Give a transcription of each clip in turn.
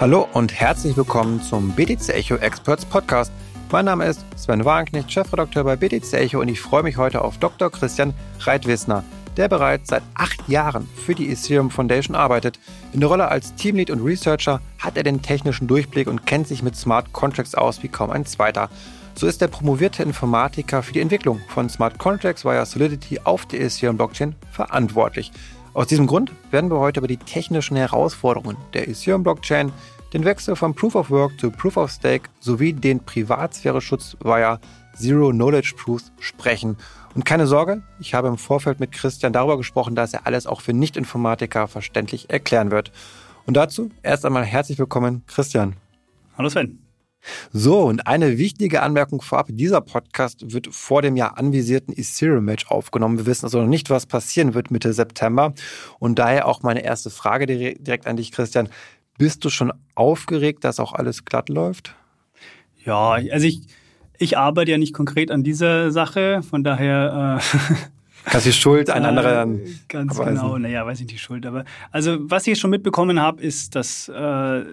Hallo und herzlich willkommen zum BTC Echo Experts Podcast. Mein Name ist Sven Wagenknecht, Chefredakteur bei BTC Echo und ich freue mich heute auf Dr. Christian Reitwissner, der bereits seit acht Jahren für die Ethereum Foundation arbeitet. In der Rolle als Teamlead und Researcher hat er den technischen Durchblick und kennt sich mit Smart Contracts aus wie kaum ein zweiter. So ist der promovierte Informatiker für die Entwicklung von Smart Contracts via Solidity auf der Ethereum Blockchain verantwortlich. Aus diesem Grund werden wir heute über die technischen Herausforderungen der Ethereum Blockchain, den Wechsel von Proof of Work zu Proof of Stake sowie den Privatsphäre-Schutz via Zero Knowledge Proofs sprechen. Und keine Sorge, ich habe im Vorfeld mit Christian darüber gesprochen, dass er alles auch für Nicht-Informatiker verständlich erklären wird. Und dazu erst einmal herzlich willkommen, Christian. Hallo Sven. So, und eine wichtige Anmerkung vorab. Dieser Podcast wird vor dem ja anvisierten Ethereum-Match aufgenommen. Wir wissen also noch nicht, was passieren wird Mitte September. Und daher auch meine erste Frage direkt an dich, Christian. Bist du schon aufgeregt, dass auch alles glatt läuft? Ja, also ich, ich arbeite ja nicht konkret an dieser Sache. Von daher... Äh Kannst die Schuld ein anderer dann Ganz abweisen. genau, naja, weiß nicht die Schuld. Aber also was ich schon mitbekommen habe, ist, dass äh,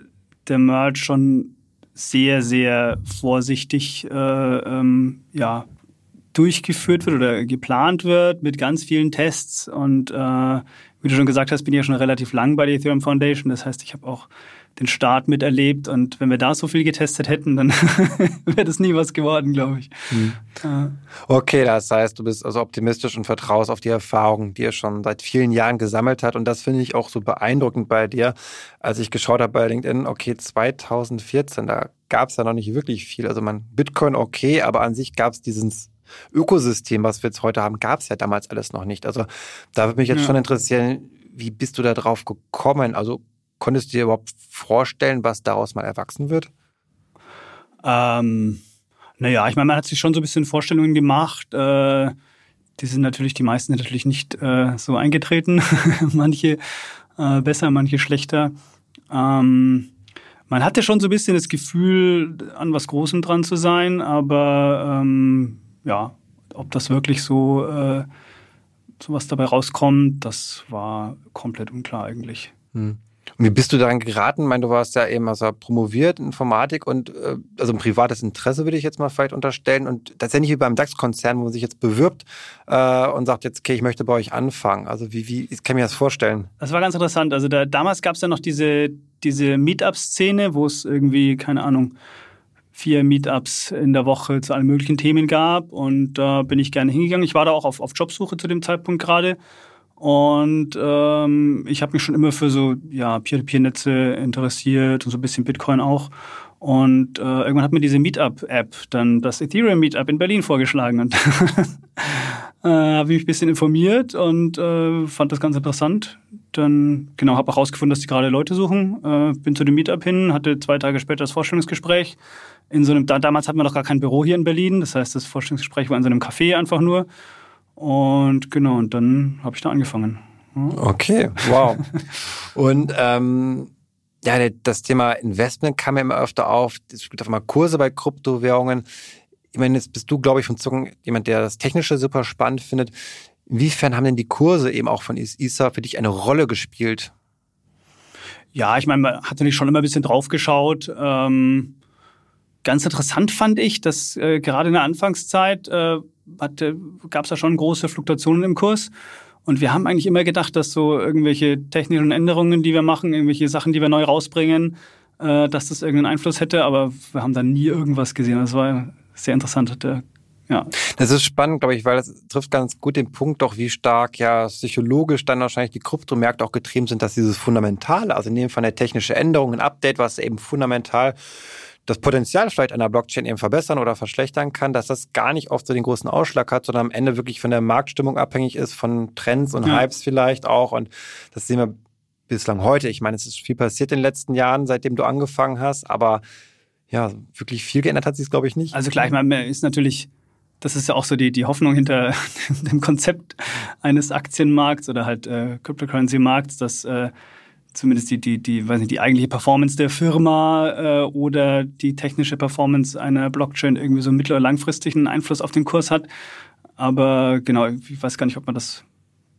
der Merge schon sehr, sehr vorsichtig äh, ähm, ja, durchgeführt wird oder geplant wird mit ganz vielen Tests. Und äh, wie du schon gesagt hast, bin ich ja schon relativ lang bei der Ethereum Foundation. Das heißt, ich habe auch den Start miterlebt. Und wenn wir da so viel getestet hätten, dann wäre das nie was geworden, glaube ich. Hm. Okay, das heißt, du bist also optimistisch und vertraust auf die Erfahrungen, die er schon seit vielen Jahren gesammelt hat. Und das finde ich auch so beeindruckend bei dir, als ich geschaut habe bei LinkedIn, okay, 2014, da gab es ja noch nicht wirklich viel. Also man, Bitcoin okay, aber an sich gab es dieses Ökosystem, was wir jetzt heute haben, gab es ja damals alles noch nicht. Also da würde mich jetzt ja. schon interessieren, wie bist du da drauf gekommen? Also Konntest du dir überhaupt vorstellen, was daraus mal erwachsen wird? Ähm, naja, ich meine, man hat sich schon so ein bisschen Vorstellungen gemacht. Äh, die sind natürlich, die meisten sind natürlich nicht äh, so eingetreten. manche äh, besser, manche schlechter. Ähm, man hatte schon so ein bisschen das Gefühl, an was Großem dran zu sein, aber ähm, ja, ob das wirklich so, äh, so was dabei rauskommt, das war komplett unklar eigentlich. Hm. Und wie bist du daran geraten? Ich meine, du warst ja eben also promoviert in Informatik und äh, also ein privates Interesse würde ich jetzt mal vielleicht unterstellen. Und nicht wie beim DAX-Konzern, wo man sich jetzt bewirbt äh, und sagt jetzt, okay, ich möchte bei euch anfangen. Also wie, wie kann ich mir das vorstellen? Das war ganz interessant. Also da, damals gab es ja noch diese, diese Meetup-Szene, wo es irgendwie, keine Ahnung, vier Meetups in der Woche zu allen möglichen Themen gab. Und da bin ich gerne hingegangen. Ich war da auch auf, auf Jobsuche zu dem Zeitpunkt gerade und ähm, ich habe mich schon immer für so ja, Peer-to-Peer-Netze interessiert und so ein bisschen Bitcoin auch. Und äh, irgendwann hat mir diese Meetup-App dann das Ethereum Meetup in Berlin vorgeschlagen. Und äh, habe mich ein bisschen informiert und äh, fand das ganz interessant. Dann genau habe auch rausgefunden, dass die gerade Leute suchen. Äh, bin zu dem Meetup hin, hatte zwei Tage später das Vorstellungsgespräch. In so einem, da, damals hatten wir noch gar kein Büro hier in Berlin. Das heißt, das Vorstellungsgespräch war in so einem Café einfach nur. Und genau, und dann habe ich da angefangen. Okay, wow. und ähm, ja, das Thema Investment kam ja immer öfter auf. Es gibt auch mal Kurse bei Kryptowährungen. Ich meine, jetzt bist du, glaube ich, von Zucken jemand, der das Technische super spannend findet. Inwiefern haben denn die Kurse eben auch von ISA für dich eine Rolle gespielt? Ja, ich meine, man hat natürlich schon immer ein bisschen drauf geschaut. Ähm, ganz interessant fand ich, dass äh, gerade in der Anfangszeit äh, gab es da schon große Fluktuationen im Kurs. Und wir haben eigentlich immer gedacht, dass so irgendwelche technischen Änderungen, die wir machen, irgendwelche Sachen, die wir neu rausbringen, äh, dass das irgendeinen Einfluss hätte. Aber wir haben da nie irgendwas gesehen. Das war sehr interessant. Der, ja. Das ist spannend, glaube ich, weil das trifft ganz gut den Punkt doch, wie stark ja psychologisch dann wahrscheinlich die Kryptomärkte auch getrieben sind, dass dieses Fundamentale, also in dem Fall eine technische Änderung, ein Update, was eben fundamental das Potenzial vielleicht einer Blockchain eben verbessern oder verschlechtern kann, dass das gar nicht oft so den großen Ausschlag hat, sondern am Ende wirklich von der Marktstimmung abhängig ist, von Trends und ja. Hypes vielleicht auch. Und das sehen wir bislang heute. Ich meine, es ist viel passiert in den letzten Jahren, seitdem du angefangen hast, aber ja, wirklich viel geändert hat sich es, glaube ich, nicht. Also gleich mal ist natürlich, das ist ja auch so die, die Hoffnung hinter dem Konzept eines Aktienmarkts oder halt äh, Cryptocurrency-Markts, dass äh, zumindest die, die, die, weiß nicht, die eigentliche Performance der Firma äh, oder die technische Performance einer Blockchain irgendwie so mittel- oder langfristigen Einfluss auf den Kurs hat. Aber genau, ich weiß gar nicht, ob man das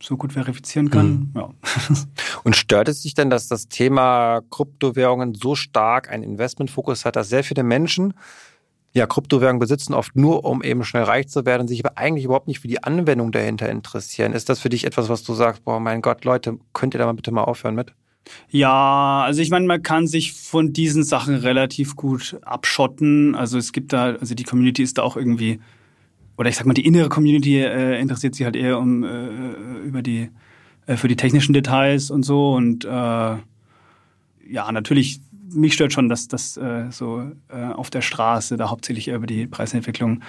so gut verifizieren kann. Mhm. Ja. Und stört es dich denn, dass das Thema Kryptowährungen so stark einen Investmentfokus hat, dass sehr viele Menschen ja, Kryptowährungen besitzen, oft nur, um eben schnell reich zu werden, sich aber eigentlich überhaupt nicht für die Anwendung dahinter interessieren. Ist das für dich etwas, was du sagst, boah, mein Gott, Leute, könnt ihr da mal bitte mal aufhören mit? Ja, also ich meine, man kann sich von diesen Sachen relativ gut abschotten. Also es gibt da, also die Community ist da auch irgendwie, oder ich sag mal, die innere Community äh, interessiert sich halt eher um äh, über die äh, für die technischen Details und so. Und äh, ja, natürlich, mich stört schon, dass das äh, so äh, auf der Straße da hauptsächlich über die Preisentwicklung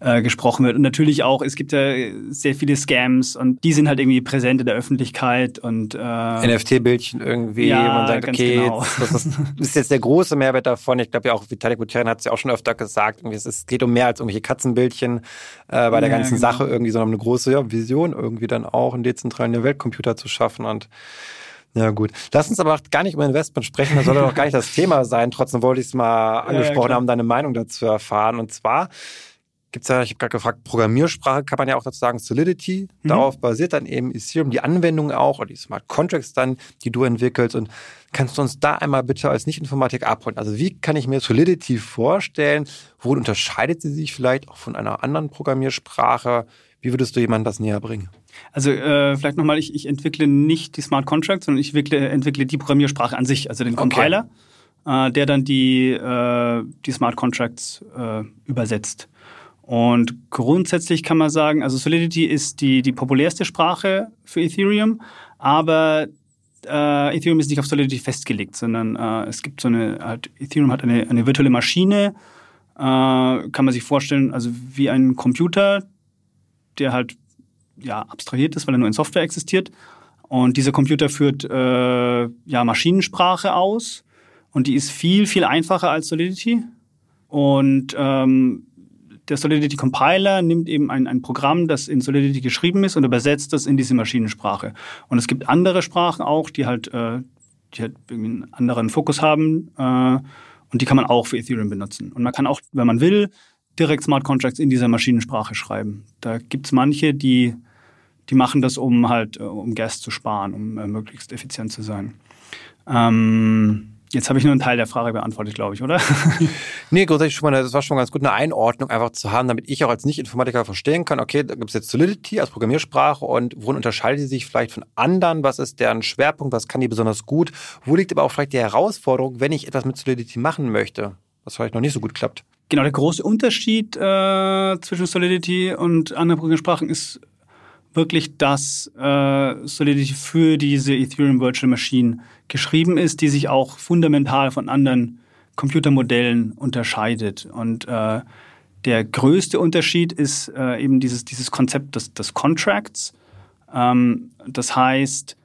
äh, gesprochen wird. Und natürlich auch, es gibt ja sehr viele Scams und die sind halt irgendwie präsent in der Öffentlichkeit und äh, NFT-Bildchen irgendwie. Ja, man sagt, okay, genau. das, das, ist jetzt der große Mehrwert davon. Ich glaube ja auch, Vitalik Buterin hat es ja auch schon öfter gesagt, irgendwie, es, geht um mehr als irgendwelche Katzenbildchen äh, bei der ja, ganzen genau. Sache irgendwie, sondern eine große ja, Vision irgendwie dann auch einen dezentralen Weltcomputer zu schaffen und ja, gut. Lass uns aber gar nicht über Investment sprechen, das soll doch gar nicht das Thema sein. Trotzdem wollte ich es mal angesprochen ja, haben, deine Meinung dazu erfahren. Und zwar gibt's ja, ich habe gerade gefragt, Programmiersprache kann man ja auch dazu sagen, Solidity. Mhm. Darauf basiert dann eben Ethereum, die Anwendung auch oder die Smart Contracts dann, die du entwickelst. Und kannst du uns da einmal bitte als Nicht-Informatik abholen? Also wie kann ich mir Solidity vorstellen? Wo unterscheidet sie sich vielleicht auch von einer anderen Programmiersprache? Wie würdest du jemandem das näher bringen? Also äh, vielleicht nochmal, ich, ich entwickle nicht die Smart Contracts, sondern ich entwickle, entwickle die Programmiersprache an sich, also den Compiler, okay. äh, der dann die, äh, die Smart Contracts äh, übersetzt. Und grundsätzlich kann man sagen, also Solidity ist die, die populärste Sprache für Ethereum, aber äh, Ethereum ist nicht auf Solidity festgelegt, sondern äh, es gibt so eine, halt, Ethereum hat eine, eine virtuelle Maschine, äh, kann man sich vorstellen, also wie ein Computer, der halt ja, abstrahiert ist, weil er nur in Software existiert. Und dieser Computer führt äh, ja, Maschinensprache aus und die ist viel, viel einfacher als Solidity. Und ähm, der Solidity Compiler nimmt eben ein, ein Programm, das in Solidity geschrieben ist und übersetzt das in diese Maschinensprache. Und es gibt andere Sprachen auch, die halt, äh, die halt irgendwie einen anderen Fokus haben äh, und die kann man auch für Ethereum benutzen. Und man kann auch, wenn man will, direkt Smart Contracts in dieser Maschinensprache schreiben. Da gibt es manche, die, die machen das, um halt, äh, um Gas zu sparen, um äh, möglichst effizient zu sein. Ähm, Jetzt habe ich nur einen Teil der Frage beantwortet, glaube ich, oder? nee, grundsätzlich schon mal, das war schon ganz gut, eine Einordnung einfach zu haben, damit ich auch als Nicht-Informatiker verstehen kann, okay, da gibt es jetzt Solidity als Programmiersprache und worin unterscheidet sie sich vielleicht von anderen? Was ist deren Schwerpunkt? Was kann die besonders gut? Wo liegt aber auch vielleicht die Herausforderung, wenn ich etwas mit Solidity machen möchte, was vielleicht noch nicht so gut klappt? Genau, der große Unterschied äh, zwischen Solidity und anderen Programmiersprachen ist wirklich, dass äh, Solidity für diese Ethereum Virtual Machine geschrieben ist, die sich auch fundamental von anderen Computermodellen unterscheidet. Und äh, der größte Unterschied ist äh, eben dieses, dieses Konzept des, des Contracts. Ähm, das heißt,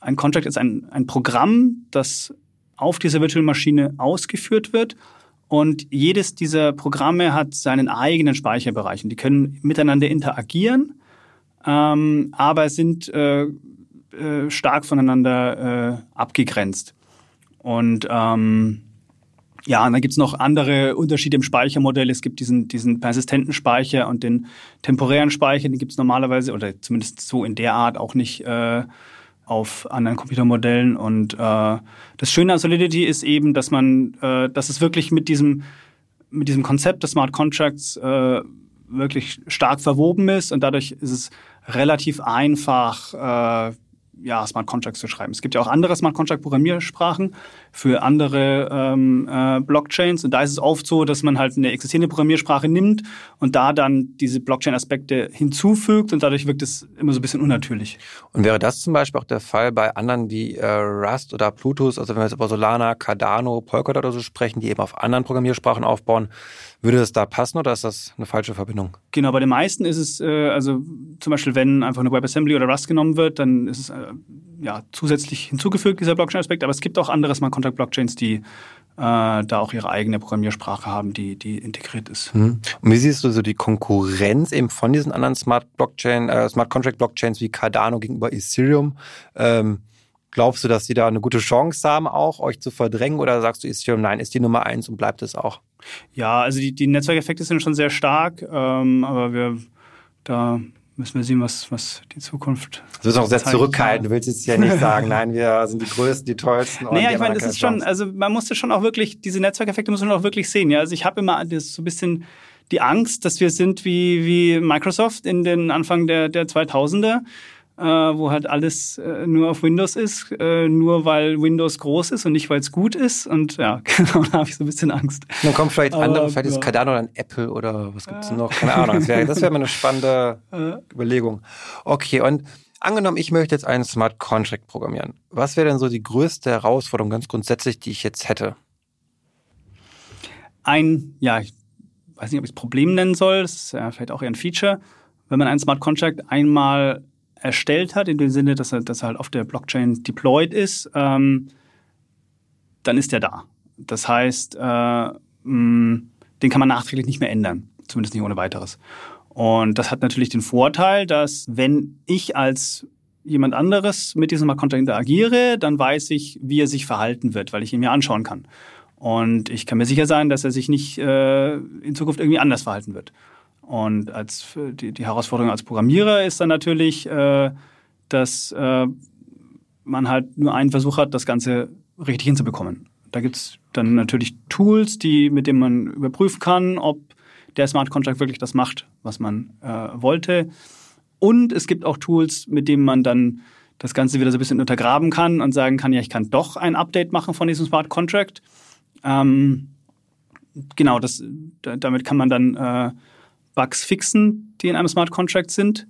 ein Contract ist ein, ein Programm, das auf dieser Virtual Maschine ausgeführt wird. Und jedes dieser Programme hat seinen eigenen Speicherbereich. Und die können miteinander interagieren ähm, aber sind äh, äh, stark voneinander äh, abgegrenzt. Und ähm, ja, und dann gibt's noch andere Unterschiede im Speichermodell. Es gibt diesen, diesen persistenten Speicher und den temporären Speicher, den gibt's normalerweise, oder zumindest so in der Art auch nicht äh, auf anderen Computermodellen. Und äh, das Schöne an Solidity ist eben, dass man, äh, dass es wirklich mit diesem, mit diesem Konzept des Smart Contracts äh, wirklich stark verwoben ist und dadurch ist es relativ einfach, äh, ja, Smart Contracts zu schreiben. Es gibt ja auch andere Smart Contract Programmiersprachen für andere ähm, äh, Blockchains und da ist es oft so, dass man halt eine existierende Programmiersprache nimmt und da dann diese Blockchain-Aspekte hinzufügt und dadurch wirkt es immer so ein bisschen unnatürlich. Und wäre das zum Beispiel auch der Fall bei anderen wie äh, Rust oder Plutus, also wenn wir jetzt über Solana, Cardano, Polkadot oder so sprechen, die eben auf anderen Programmiersprachen aufbauen, würde das da passen oder ist das eine falsche Verbindung? Genau, bei den meisten ist es, äh, also zum Beispiel, wenn einfach eine WebAssembly oder Rust genommen wird, dann ist es äh, ja, zusätzlich hinzugefügt, dieser Blockchain-Aspekt. Aber es gibt auch andere Smart Contract-Blockchains, die äh, da auch ihre eigene Programmiersprache haben, die, die integriert ist. Mhm. Und wie siehst du so die Konkurrenz eben von diesen anderen Smart Blockchain, äh, Smart Contract Blockchains wie Cardano gegenüber Ethereum? Ähm, glaubst du, dass die da eine gute Chance haben, auch euch zu verdrängen? Oder sagst du Ethereum, nein, ist die Nummer eins und bleibt es auch? Ja, also die, die Netzwerkeffekte sind schon sehr stark, ähm, aber wir da müssen wir sehen, was, was die Zukunft. Du wirst auch sehr zurückhalten. Du willst jetzt ja nicht sagen, nein, wir sind die Größten, die Tollsten. Naja, ich meine, das ist schon, also man musste schon auch wirklich, diese Netzwerkeffekte muss man auch wirklich sehen. Ja, also ich habe immer das so ein bisschen die Angst, dass wir sind wie, wie Microsoft in den Anfang der, der 2000er äh, wo halt alles äh, nur auf Windows ist, äh, nur weil Windows groß ist und nicht, weil es gut ist. Und ja, genau, da habe ich so ein bisschen Angst. Dann kommen vielleicht Aber, andere, vielleicht ja. ist Cardano dann Apple oder was gibt's ja. noch? Keine Ahnung. Das wäre wär mal eine spannende Überlegung. Okay, und Angenommen, ich möchte jetzt einen Smart Contract programmieren. Was wäre denn so die größte Herausforderung ganz grundsätzlich, die ich jetzt hätte? Ein, ja, ich weiß nicht, ob ich es Problem nennen soll, das ist ja vielleicht auch eher ein Feature. Wenn man einen Smart Contract einmal erstellt hat, in dem Sinne, dass er, dass er halt auf der Blockchain deployed ist, ähm, dann ist er da. Das heißt, äh, mh, den kann man nachträglich nicht mehr ändern, zumindest nicht ohne weiteres. Und das hat natürlich den Vorteil, dass wenn ich als jemand anderes mit diesem Smart Contract interagiere, dann weiß ich, wie er sich verhalten wird, weil ich ihn mir anschauen kann. Und ich kann mir sicher sein, dass er sich nicht äh, in Zukunft irgendwie anders verhalten wird. Und als die, die Herausforderung als Programmierer ist dann natürlich, äh, dass äh, man halt nur einen Versuch hat, das Ganze richtig hinzubekommen. Da gibt's dann natürlich Tools, die, mit denen man überprüfen kann, ob der Smart Contract wirklich das macht, was man äh, wollte. Und es gibt auch Tools, mit denen man dann das Ganze wieder so ein bisschen untergraben kann und sagen kann, ja, ich kann doch ein Update machen von diesem Smart Contract. Ähm, genau, das, damit kann man dann äh, Bugs fixen, die in einem Smart Contract sind.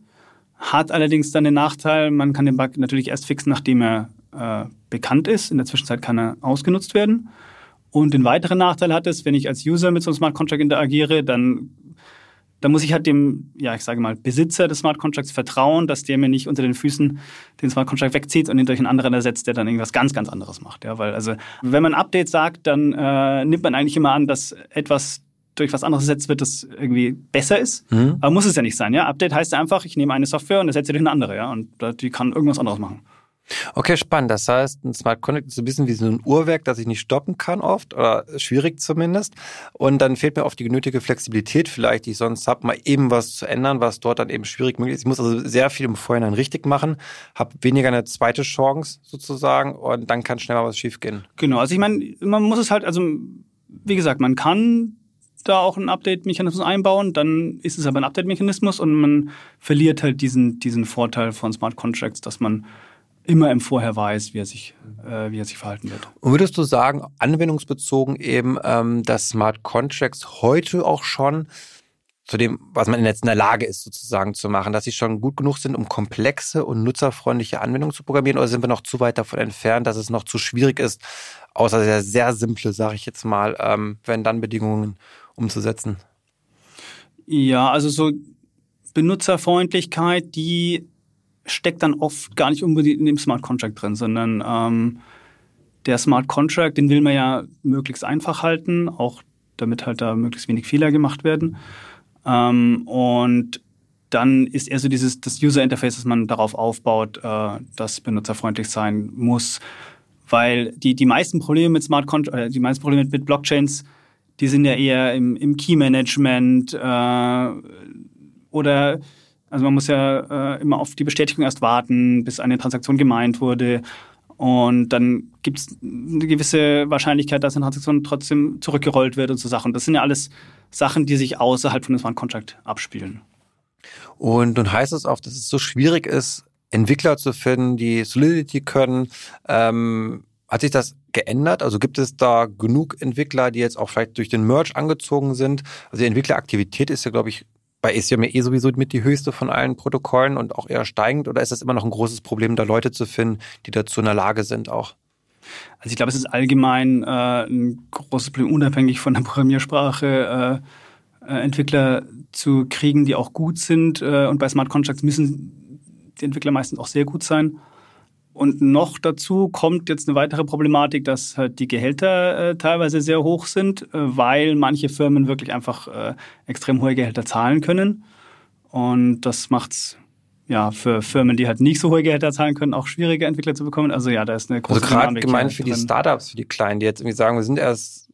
Hat allerdings dann den Nachteil, man kann den Bug natürlich erst fixen, nachdem er äh, bekannt ist. In der Zwischenzeit kann er ausgenutzt werden. Und den weiteren Nachteil hat es, wenn ich als User mit so einem Smart Contract interagiere, dann, dann muss ich halt dem, ja, ich sage mal, Besitzer des Smart Contracts vertrauen, dass der mir nicht unter den Füßen den Smart Contract wegzieht und ihn durch einen anderen ersetzt, der dann irgendwas ganz, ganz anderes macht. Ja, weil also, wenn man ein Update sagt, dann äh, nimmt man eigentlich immer an, dass etwas durch was anderes ersetzt wird, das irgendwie besser ist. Mhm. Aber muss es ja nicht sein, ja. Update heißt einfach, ich nehme eine Software und ersetze durch eine andere, ja. Und die kann irgendwas anderes machen. Okay, spannend. Das heißt, ein Smart Connect ist so ein bisschen wie so ein Uhrwerk, das ich nicht stoppen kann oft oder schwierig zumindest. Und dann fehlt mir oft die genötige Flexibilität vielleicht, die ich sonst habe, mal eben was zu ändern, was dort dann eben schwierig möglich ist. Ich muss also sehr viel im Vorhinein richtig machen, habe weniger eine zweite Chance sozusagen und dann kann schnell mal was schiefgehen. Genau, also ich meine, man muss es halt, also wie gesagt, man kann da auch einen Update-Mechanismus einbauen, dann ist es aber ein Update-Mechanismus und man verliert halt diesen, diesen Vorteil von Smart Contracts, dass man immer im Vorher weiß, wie er sich, äh, wie er sich verhalten wird. Und würdest du sagen, anwendungsbezogen eben, ähm, dass Smart Contracts heute auch schon zu dem, was man jetzt in der Lage ist, sozusagen zu machen, dass sie schon gut genug sind, um komplexe und nutzerfreundliche Anwendungen zu programmieren, oder sind wir noch zu weit davon entfernt, dass es noch zu schwierig ist, außer sehr, sehr simple, sage ich jetzt mal, ähm, wenn dann Bedingungen umzusetzen? Ja, also so Benutzerfreundlichkeit, die steckt dann oft gar nicht unbedingt in dem Smart Contract drin, sondern ähm, der Smart Contract, den will man ja möglichst einfach halten, auch damit halt da möglichst wenig Fehler gemacht werden. Ähm, und dann ist eher so dieses das User Interface, dass man darauf aufbaut, äh, das benutzerfreundlich sein muss, weil die die meisten Probleme mit Smart Contract, äh, die meisten Probleme mit Blockchains die sind ja eher im, im Key-Management äh, oder also man muss ja äh, immer auf die Bestätigung erst warten, bis eine Transaktion gemeint wurde. Und dann gibt es eine gewisse Wahrscheinlichkeit, dass eine Transaktion trotzdem zurückgerollt wird und so Sachen. Das sind ja alles Sachen, die sich außerhalb von dem Smart Contract abspielen. Und nun heißt es auch, dass es so schwierig ist, Entwickler zu finden, die Solidity können. Ähm, hat sich das geändert? Also gibt es da genug Entwickler, die jetzt auch vielleicht durch den Merge angezogen sind? Also die Entwickleraktivität ist ja, glaube ich, bei Ethereum eh sowieso mit die höchste von allen Protokollen und auch eher steigend. Oder ist das immer noch ein großes Problem, da Leute zu finden, die dazu in der Lage sind auch? Also ich glaube, es ist allgemein äh, ein großes Problem, unabhängig von der Programmiersprache äh, äh, Entwickler zu kriegen, die auch gut sind. Äh, und bei Smart Contracts müssen die Entwickler meistens auch sehr gut sein. Und noch dazu kommt jetzt eine weitere Problematik, dass halt die Gehälter äh, teilweise sehr hoch sind, äh, weil manche Firmen wirklich einfach äh, extrem hohe Gehälter zahlen können. Und das macht es ja, für Firmen, die halt nicht so hohe Gehälter zahlen können, auch schwieriger Entwickler zu bekommen. Also ja, da ist eine große Also gerade gemeint für die Startups, für die Kleinen, die jetzt irgendwie sagen, wir sind erst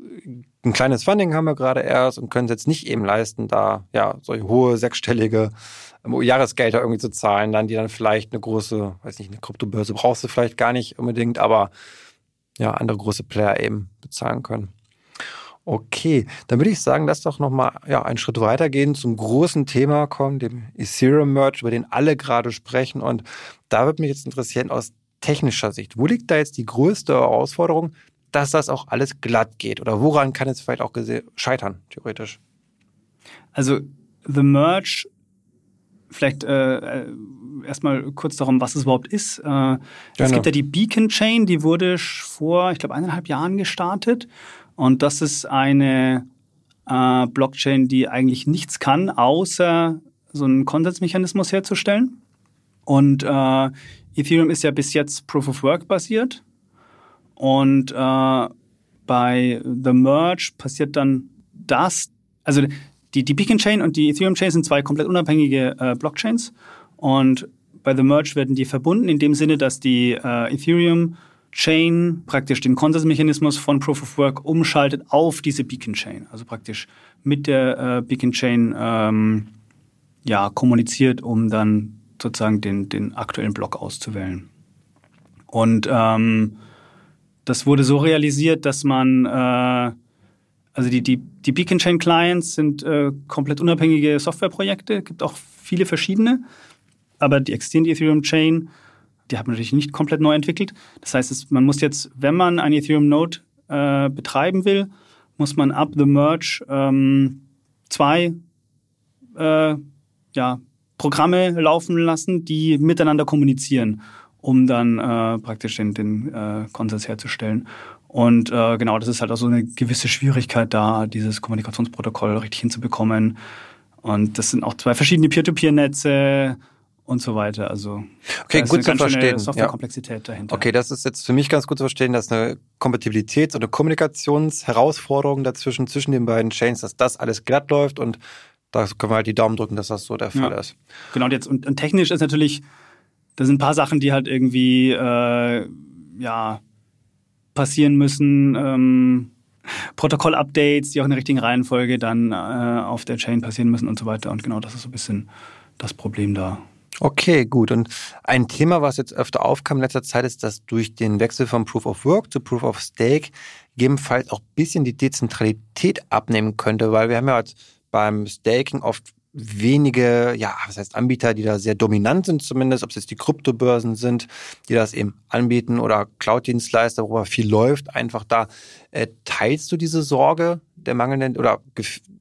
ein kleines Funding haben wir gerade erst und können es jetzt nicht eben leisten, da ja solche hohe sechsstellige Jahresgelder irgendwie zu zahlen, dann die dann vielleicht eine große, weiß nicht, eine Kryptobörse brauchst du vielleicht gar nicht unbedingt, aber ja, andere große Player eben bezahlen können. Okay, dann würde ich sagen, lass doch nochmal ja, einen Schritt weitergehen, zum großen Thema kommen, dem Ethereum Merge, über den alle gerade sprechen. Und da würde mich jetzt interessieren, aus technischer Sicht, wo liegt da jetzt die größte Herausforderung, dass das auch alles glatt geht? Oder woran kann es vielleicht auch scheitern, theoretisch? Also, The Merge, vielleicht äh, äh erstmal kurz darum, was es überhaupt ist. Äh, es gibt ja die Beacon Chain, die wurde vor, ich glaube, eineinhalb Jahren gestartet. Und das ist eine äh, Blockchain, die eigentlich nichts kann, außer so einen Konsensmechanismus herzustellen. Und äh, Ethereum ist ja bis jetzt Proof of Work basiert. Und äh, bei The Merge passiert dann das, also die, die Beacon Chain und die Ethereum Chain sind zwei komplett unabhängige äh, Blockchains. Und bei The Merge werden die verbunden in dem Sinne, dass die äh, Ethereum Chain praktisch den Konsensmechanismus von Proof of Work umschaltet auf diese Beacon Chain. Also praktisch mit der äh, Beacon Chain ähm, ja, kommuniziert, um dann sozusagen den, den aktuellen Block auszuwählen. Und ähm, das wurde so realisiert, dass man, äh, also die, die, die Beacon Chain Clients sind äh, komplett unabhängige Softwareprojekte, gibt auch viele verschiedene, aber die existierende Ethereum Chain die hat man natürlich nicht komplett neu entwickelt. Das heißt, es, man muss jetzt, wenn man ein Ethereum Node äh, betreiben will, muss man ab the Merge ähm, zwei äh, ja, Programme laufen lassen, die miteinander kommunizieren, um dann äh, praktisch den, den äh, Konsens herzustellen. Und äh, genau, das ist halt auch so eine gewisse Schwierigkeit da, dieses Kommunikationsprotokoll richtig hinzubekommen. Und das sind auch zwei verschiedene Peer-to-Peer-Netze und so weiter. Also okay, gut zu verstehen. Softwarekomplexität ja. dahinter. Okay, das ist jetzt für mich ganz gut zu verstehen, dass eine Kompatibilitäts- oder Kommunikationsherausforderung dazwischen zwischen den beiden Chains, dass das alles glatt läuft und da können wir halt die Daumen drücken, dass das so der Fall ja. ist. Genau, und jetzt und, und, technisch ist natürlich, da sind ein paar Sachen, die halt irgendwie äh, ja passieren müssen. Ähm, Protokoll-Updates, die auch in der richtigen Reihenfolge dann äh, auf der Chain passieren müssen und so weiter. Und genau das ist so ein bisschen das Problem da. Okay, gut. Und ein Thema, was jetzt öfter aufkam in letzter Zeit, ist, dass durch den Wechsel von Proof of Work zu Proof of Stake gegebenenfalls auch ein bisschen die Dezentralität abnehmen könnte, weil wir haben ja halt beim Staking oft wenige, ja, was heißt Anbieter, die da sehr dominant sind zumindest, ob es jetzt die Kryptobörsen sind, die das eben anbieten oder Cloud-Dienstleister, wo viel läuft, einfach da. Äh, teilst du diese Sorge der mangelnden oder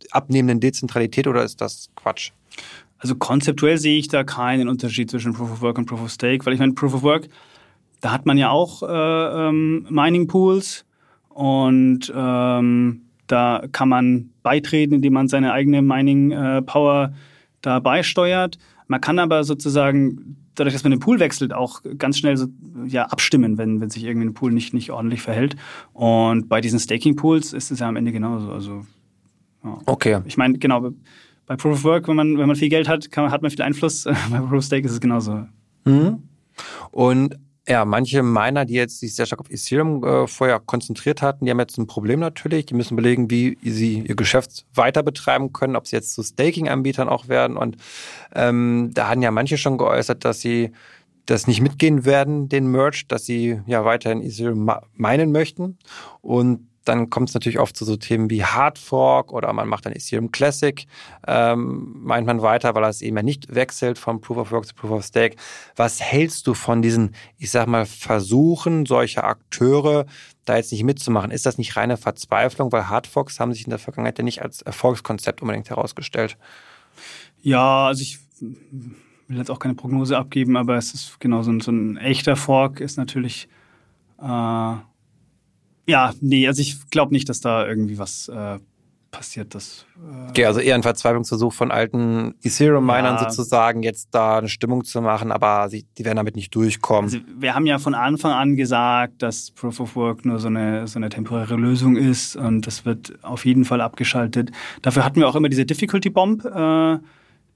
abnehmenden Dezentralität oder ist das Quatsch? Also konzeptuell sehe ich da keinen Unterschied zwischen Proof of Work und Proof of Stake, weil ich meine, Proof of Work, da hat man ja auch äh, ähm, Mining Pools und ähm, da kann man beitreten, indem man seine eigene Mining äh, Power da beisteuert. Man kann aber sozusagen dadurch, dass man den Pool wechselt, auch ganz schnell so, ja, abstimmen, wenn, wenn sich irgendwie ein Pool nicht, nicht ordentlich verhält. Und bei diesen Staking Pools ist es ja am Ende genauso. Also, ja. Okay. Ich meine, genau, bei Proof of Work, wenn man, wenn man viel Geld hat, kann, hat man viel Einfluss. bei Proof of Stake ist es genauso. Mhm. Und ja, manche Miner, die jetzt sich sehr stark auf Ethereum äh, vorher konzentriert hatten, die haben jetzt ein Problem natürlich. Die müssen überlegen, wie sie ihr Geschäft weiter betreiben können, ob sie jetzt zu Staking-Anbietern auch werden. Und ähm, da hatten ja manche schon geäußert, dass sie das nicht mitgehen werden, den Merge, dass sie ja weiterhin Ethereum meinen möchten. Und dann kommt es natürlich oft zu so Themen wie Hardfork oder man macht dann Ethereum Classic, ähm, meint man weiter, weil es eben ja nicht wechselt von Proof of Work zu Proof of Stake. Was hältst du von diesen, ich sag mal, Versuchen solcher Akteure, da jetzt nicht mitzumachen? Ist das nicht reine Verzweiflung? Weil Hardforks haben sich in der Vergangenheit ja nicht als Erfolgskonzept unbedingt herausgestellt. Ja, also ich will jetzt auch keine Prognose abgeben, aber es ist genau so ein, so ein echter Fork ist natürlich äh, ja, nee, also ich glaube nicht, dass da irgendwie was äh, passiert. Das, äh okay, also eher ein Verzweiflungsversuch von alten Ethereum-Minern ja. sozusagen, jetzt da eine Stimmung zu machen, aber sie, die werden damit nicht durchkommen. Also wir haben ja von Anfang an gesagt, dass Proof of Work nur so eine, so eine temporäre Lösung ist und das wird auf jeden Fall abgeschaltet. Dafür hatten wir auch immer diese Difficulty Bomb, äh,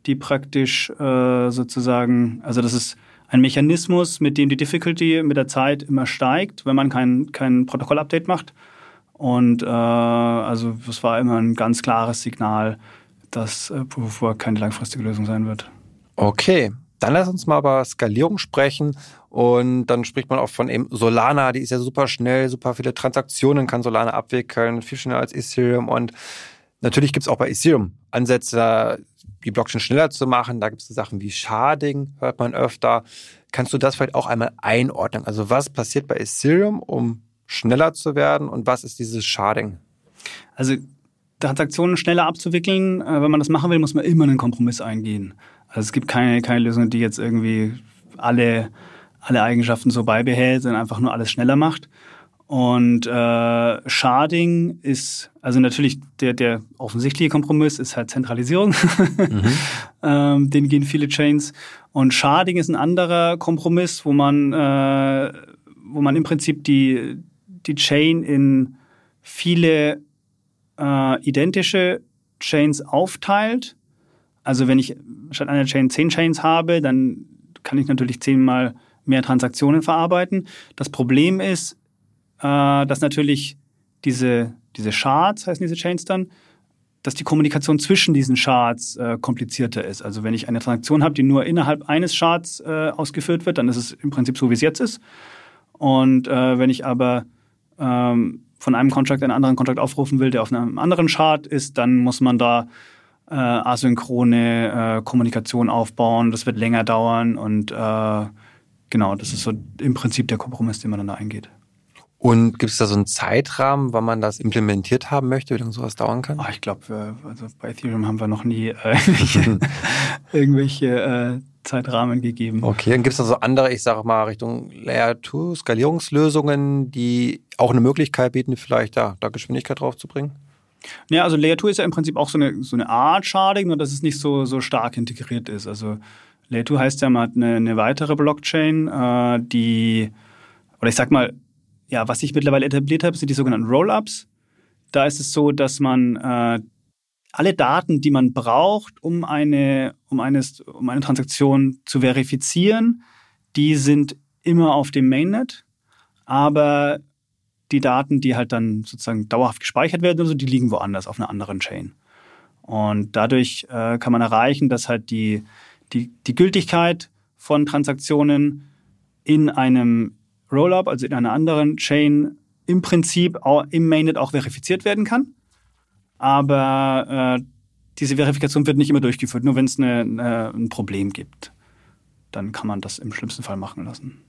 die praktisch äh, sozusagen, also das ist ein Mechanismus, mit dem die Difficulty mit der Zeit immer steigt, wenn man kein, kein Protokoll-Update macht. Und äh, also das war immer ein ganz klares Signal, dass äh, Proof of Work keine langfristige Lösung sein wird. Okay, dann lass uns mal über Skalierung sprechen. Und dann spricht man auch von eben Solana, die ist ja super schnell, super viele Transaktionen kann Solana abwickeln, viel schneller als Ethereum. Und natürlich gibt es auch bei Ethereum Ansätze, die Blockchain schneller zu machen. Da gibt es so Sachen wie Sharding, hört man öfter. Kannst du das vielleicht auch einmal einordnen? Also was passiert bei Ethereum, um schneller zu werden und was ist dieses Sharding? Also Transaktionen schneller abzuwickeln, äh, wenn man das machen will, muss man immer einen Kompromiss eingehen. Also es gibt keine, keine Lösung, die jetzt irgendwie alle, alle Eigenschaften so beibehält, sondern einfach nur alles schneller macht. Und äh, Sharding ist, also natürlich der, der offensichtliche Kompromiss ist halt Zentralisierung. Mhm. ähm, den gehen viele Chains. Und Sharding ist ein anderer Kompromiss, wo man, äh, wo man im Prinzip die, die Chain in viele äh, identische Chains aufteilt. Also wenn ich statt einer Chain zehn Chains habe, dann kann ich natürlich zehnmal mehr Transaktionen verarbeiten. Das Problem ist, äh, dass natürlich diese, diese Shards, heißen diese Chains dann, dass die Kommunikation zwischen diesen Shards äh, komplizierter ist. Also wenn ich eine Transaktion habe, die nur innerhalb eines Shards äh, ausgeführt wird, dann ist es im Prinzip so, wie es jetzt ist. Und äh, wenn ich aber ähm, von einem Contract einen anderen Contract aufrufen will, der auf einem anderen Chart ist, dann muss man da äh, asynchrone äh, Kommunikation aufbauen. Das wird länger dauern und äh, genau, das ist so im Prinzip der Kompromiss, den man dann da eingeht. Und gibt es da so einen Zeitrahmen, wann man das implementiert haben möchte, wie lange sowas dauern kann? Oh, ich glaube, also bei Ethereum haben wir noch nie äh, irgendwelche, äh, Zeitrahmen gegeben. Okay, dann gibt es da so andere, ich sage mal, Richtung Layer 2 Skalierungslösungen, die auch eine Möglichkeit bieten, vielleicht da, da Geschwindigkeit drauf zu bringen? Ja, also Layer 2 ist ja im Prinzip auch so eine, so eine Art Sharding, nur dass es nicht so, so stark integriert ist. Also Layer 2 heißt ja, man hat eine, eine weitere Blockchain, äh, die, oder ich sag mal, ja, was ich mittlerweile etabliert habe, sind die sogenannten Rollups. Da ist es so, dass man äh, alle Daten, die man braucht, um eine, um, eine, um eine Transaktion zu verifizieren, die sind immer auf dem Mainnet. Aber die Daten, die halt dann sozusagen dauerhaft gespeichert werden, also die liegen woanders auf einer anderen Chain. Und dadurch äh, kann man erreichen, dass halt die, die, die Gültigkeit von Transaktionen in einem Rollup, also in einer anderen Chain, im Prinzip auch im Mainnet auch verifiziert werden kann. Aber äh, diese Verifikation wird nicht immer durchgeführt, nur wenn es eine, eine, ein Problem gibt. Dann kann man das im schlimmsten Fall machen lassen.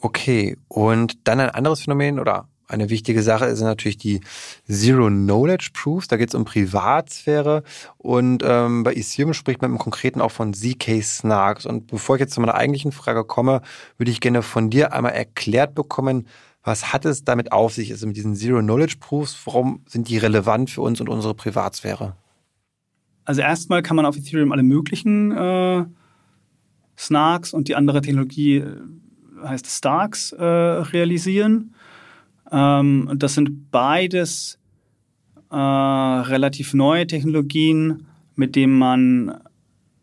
Okay, und dann ein anderes Phänomen oder eine wichtige Sache ist natürlich die Zero Knowledge Proofs. Da geht es um Privatsphäre und ähm, bei Ethereum spricht man im Konkreten auch von ZK Snarks. Und bevor ich jetzt zu meiner eigentlichen Frage komme, würde ich gerne von dir einmal erklärt bekommen, was hat es damit auf sich, also mit diesen Zero Knowledge Proofs? Warum sind die relevant für uns und unsere Privatsphäre? Also erstmal kann man auf Ethereum alle möglichen äh, Snarks und die andere Technologie äh, heißt Starks äh, realisieren. Ähm, das sind beides äh, relativ neue Technologien, mit denen man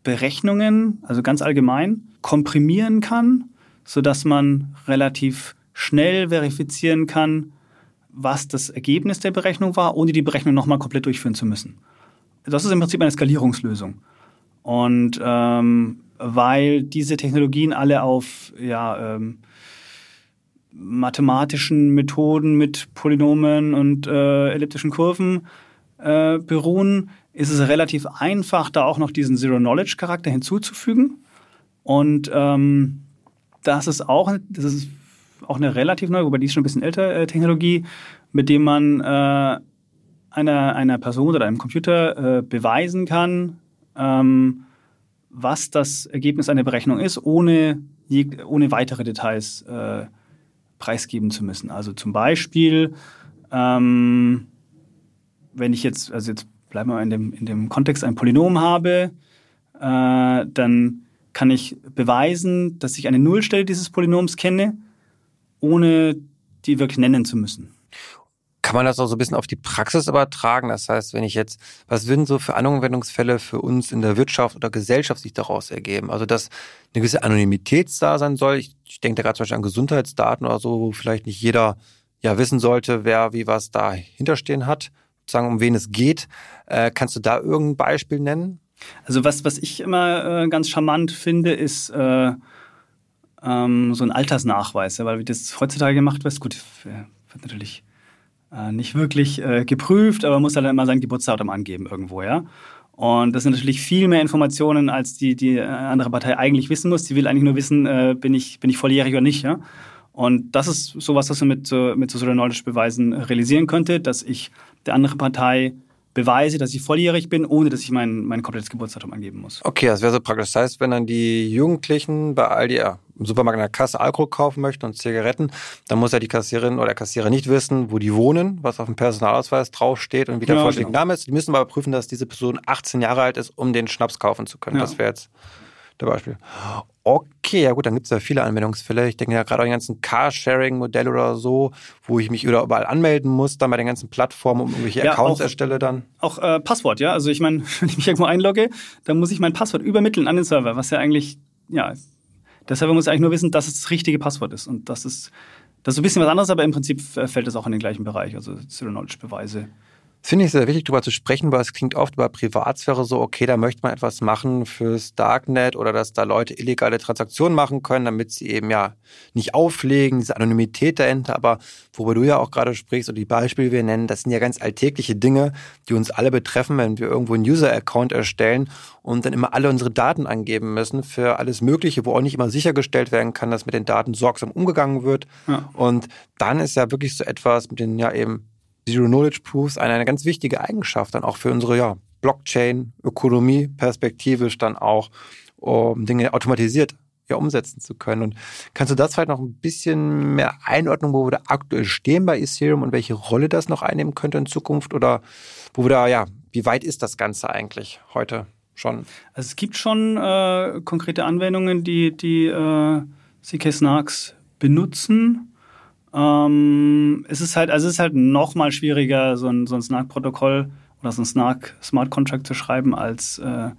Berechnungen, also ganz allgemein, komprimieren kann, sodass man relativ schnell verifizieren kann, was das Ergebnis der Berechnung war, ohne die Berechnung nochmal komplett durchführen zu müssen. Das ist im Prinzip eine Skalierungslösung. Und ähm, weil diese Technologien alle auf ja, ähm, mathematischen Methoden mit Polynomen und äh, elliptischen Kurven äh, beruhen, ist es relativ einfach, da auch noch diesen Zero-Knowledge-Charakter hinzuzufügen. Und ähm, das ist auch, das ist auch eine relativ neue, wobei die ist schon ein bisschen älter, äh, Technologie, mit dem man äh, einer, einer Person oder einem Computer äh, beweisen kann, ähm, was das Ergebnis einer Berechnung ist, ohne, ohne weitere Details äh, preisgeben zu müssen. Also zum Beispiel, ähm, wenn ich jetzt, also jetzt bleiben wir in dem, in dem Kontext, ein Polynom habe, äh, dann kann ich beweisen, dass ich eine Nullstelle dieses Polynoms kenne, ohne die wirklich nennen zu müssen. Kann man das auch so ein bisschen auf die Praxis übertragen? Das heißt, wenn ich jetzt, was würden so für Anwendungsfälle für uns in der Wirtschaft oder Gesellschaft sich daraus ergeben? Also, dass eine gewisse Anonymität da sein soll. Ich, ich denke da gerade zum Beispiel an Gesundheitsdaten oder so, wo vielleicht nicht jeder ja wissen sollte, wer wie was dahinterstehen hat, sozusagen um wen es geht. Äh, kannst du da irgendein Beispiel nennen? Also was, was ich immer äh, ganz charmant finde, ist äh, ähm, so ein Altersnachweis, weil wie das heutzutage gemacht wird, gut, wird natürlich äh, nicht wirklich äh, geprüft, aber muss halt immer sein Geburtsdatum angeben irgendwo, ja. Und das sind natürlich viel mehr Informationen, als die die äh, andere Partei eigentlich wissen muss. Die will eigentlich nur wissen, äh, bin ich bin ich volljährig oder nicht, ja. Und das ist sowas, was man mit, mit so Knowledge-Beweisen realisieren könnte, dass ich der anderen Partei beweise, dass ich volljährig bin, ohne dass ich mein, mein komplettes Geburtsdatum angeben muss. Okay, das wäre so praktisch. Das heißt, wenn dann die Jugendlichen bei Aldi ja, im Supermarkt in der Kasse Alkohol kaufen möchten und Zigaretten, dann muss ja die Kassiererin oder der Kassierer nicht wissen, wo die wohnen, was auf dem Personalausweis draufsteht und wie der genau, vollständige genau. Name ist. Die müssen aber prüfen, dass diese Person 18 Jahre alt ist, um den Schnaps kaufen zu können. Ja. Das wäre jetzt der Beispiel. Okay, ja gut, dann gibt es ja viele Anwendungsfälle. Ich denke ja gerade an die ganzen Carsharing-Modelle oder so, wo ich mich überall anmelden muss, dann bei den ganzen Plattformen, um irgendwelche ja, Accounts auch, erstelle dann. Auch äh, Passwort, ja. Also ich meine, wenn ich mich irgendwo einlogge, dann muss ich mein Passwort übermitteln an den Server, was ja eigentlich, ja, der Server muss eigentlich nur wissen, dass es das richtige Passwort ist. Und das ist, das ist ein bisschen was anderes, aber im Prinzip fällt es auch in den gleichen Bereich, also Zero-Knowledge-Beweise. Finde ich sehr wichtig, darüber zu sprechen, weil es klingt oft über Privatsphäre so, okay, da möchte man etwas machen fürs Darknet oder dass da Leute illegale Transaktionen machen können, damit sie eben ja nicht auflegen, diese Anonymität dahinter. Aber worüber du ja auch gerade sprichst und die Beispiele wir nennen, das sind ja ganz alltägliche Dinge, die uns alle betreffen, wenn wir irgendwo einen User-Account erstellen und dann immer alle unsere Daten angeben müssen für alles Mögliche, wo auch nicht immer sichergestellt werden kann, dass mit den Daten sorgsam umgegangen wird. Ja. Und dann ist ja wirklich so etwas mit den ja eben Zero Knowledge Proofs eine, eine ganz wichtige Eigenschaft dann auch für unsere ja, Blockchain-Ökonomie perspektivisch dann auch, um Dinge automatisiert ja, umsetzen zu können. Und kannst du das vielleicht noch ein bisschen mehr einordnen, wo wir da aktuell stehen bei Ethereum und welche Rolle das noch einnehmen könnte in Zukunft? Oder wo wir da, ja, wie weit ist das Ganze eigentlich heute schon? Also es gibt schon äh, konkrete Anwendungen, die, die äh, CK Snarks benutzen. Ähm, es ist halt, also es ist halt noch mal schwieriger, so ein, so ein Snark-Protokoll oder so ein Snark Smart Contract zu schreiben als äh,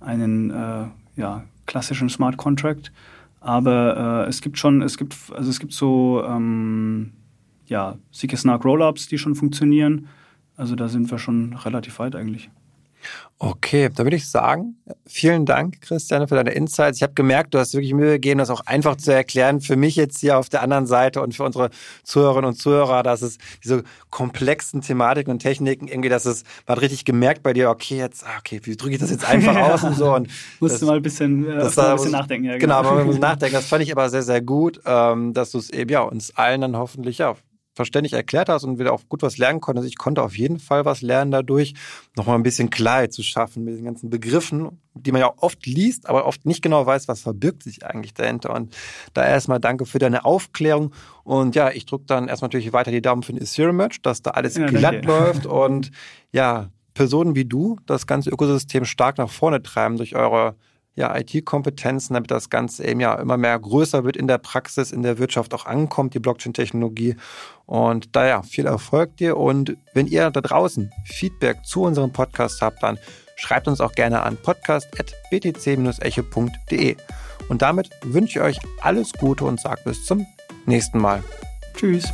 einen äh, ja, klassischen Smart Contract. Aber äh, es gibt schon, es gibt, also es gibt so ähm, ja, CK Snark Rollups, die schon funktionieren. Also da sind wir schon relativ weit eigentlich. Okay, da würde ich sagen, vielen Dank, Christiane, für deine Insights. Ich habe gemerkt, du hast wirklich Mühe gegeben, das auch einfach zu erklären. Für mich jetzt hier auf der anderen Seite und für unsere Zuhörerinnen und Zuhörer, dass es diese komplexen Thematiken und Techniken irgendwie, dass es, man hat richtig gemerkt bei dir, okay, jetzt, ah, okay, wie drücke ich das jetzt einfach aus und so. Und Musst du mal ein bisschen, äh, das, ein bisschen nachdenken. Ja, genau, genau man muss nachdenken. Das fand ich aber sehr, sehr gut, ähm, dass du es eben ja uns allen dann hoffentlich ja verständlich erklärt hast und wir auch gut was lernen konnten. Also ich konnte auf jeden Fall was lernen dadurch, nochmal ein bisschen Klarheit zu schaffen mit den ganzen Begriffen, die man ja oft liest, aber oft nicht genau weiß, was verbirgt sich eigentlich dahinter. Und da erstmal danke für deine Aufklärung. Und ja, ich drücke dann erstmal natürlich weiter die Daumen für den Ethereum-Merch, dass da alles ja, glatt danke. läuft und ja, Personen wie du das ganze Ökosystem stark nach vorne treiben durch eure ja, IT-Kompetenzen, damit das Ganze eben ja immer mehr größer wird in der Praxis, in der Wirtschaft auch ankommt, die Blockchain-Technologie. Und daher viel Erfolg dir. Und wenn ihr da draußen Feedback zu unserem Podcast habt, dann schreibt uns auch gerne an podcast.btc-echo.de. Und damit wünsche ich euch alles Gute und sage bis zum nächsten Mal. Tschüss.